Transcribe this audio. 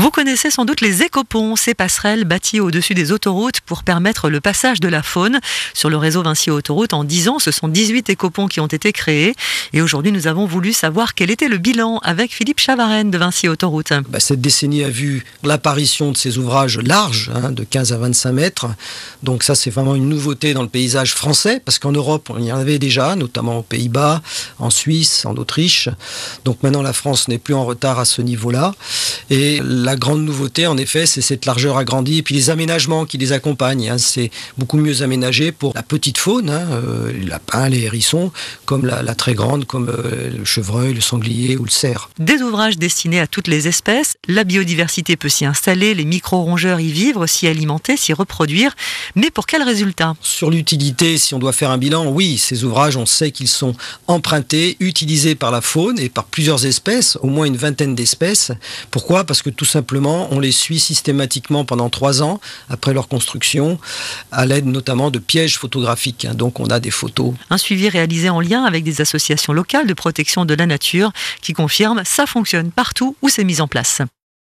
Vous connaissez sans doute les écoponts, ces passerelles bâties au-dessus des autoroutes pour permettre le passage de la faune. Sur le réseau Vinci Autoroute, en 10 ans, ce sont 18 écoponts qui ont été créés. Et aujourd'hui, nous avons voulu savoir quel était le bilan avec Philippe Chavarenne de Vinci Autoroute. Bah, cette décennie a vu l'apparition de ces ouvrages larges, hein, de 15 à 25 mètres. Donc ça, c'est vraiment une nouveauté dans le paysage français, parce qu'en Europe, il y en avait déjà, notamment aux Pays-Bas, en Suisse, en Autriche. Donc maintenant, la France n'est plus en retard à ce niveau-là. Et grande nouveauté, en effet, c'est cette largeur agrandie et puis les aménagements qui les accompagnent. Hein. c'est beaucoup mieux aménagé pour la petite faune, hein, euh, les lapins, les hérissons, comme la, très grande, comme euh, le chevreuil, le sanglier ou le cerf. Des ouvrages destinés à toutes les espèces. La biodiversité peut s'y installer, les micro-rongeurs y vivre, s'y alimenter, s'y reproduire. Mais pour quel résultat? Sur l'utilité, si on doit faire un bilan, oui, ces ouvrages, on sait qu'ils sont empruntés, utilisés par la faune et par plusieurs espèces, au moins une vingtaine d'espèces. Pourquoi? Parce que tout simplement, on les suit systématiquement pendant trois ans après leur construction, à l'aide notamment de pièges photographiques. Hein. Donc on a des photos. Un suivi réalisé en lien avec des associations locales de protection de la nature qui confirment ça fonctionne partout où c'est mis en place.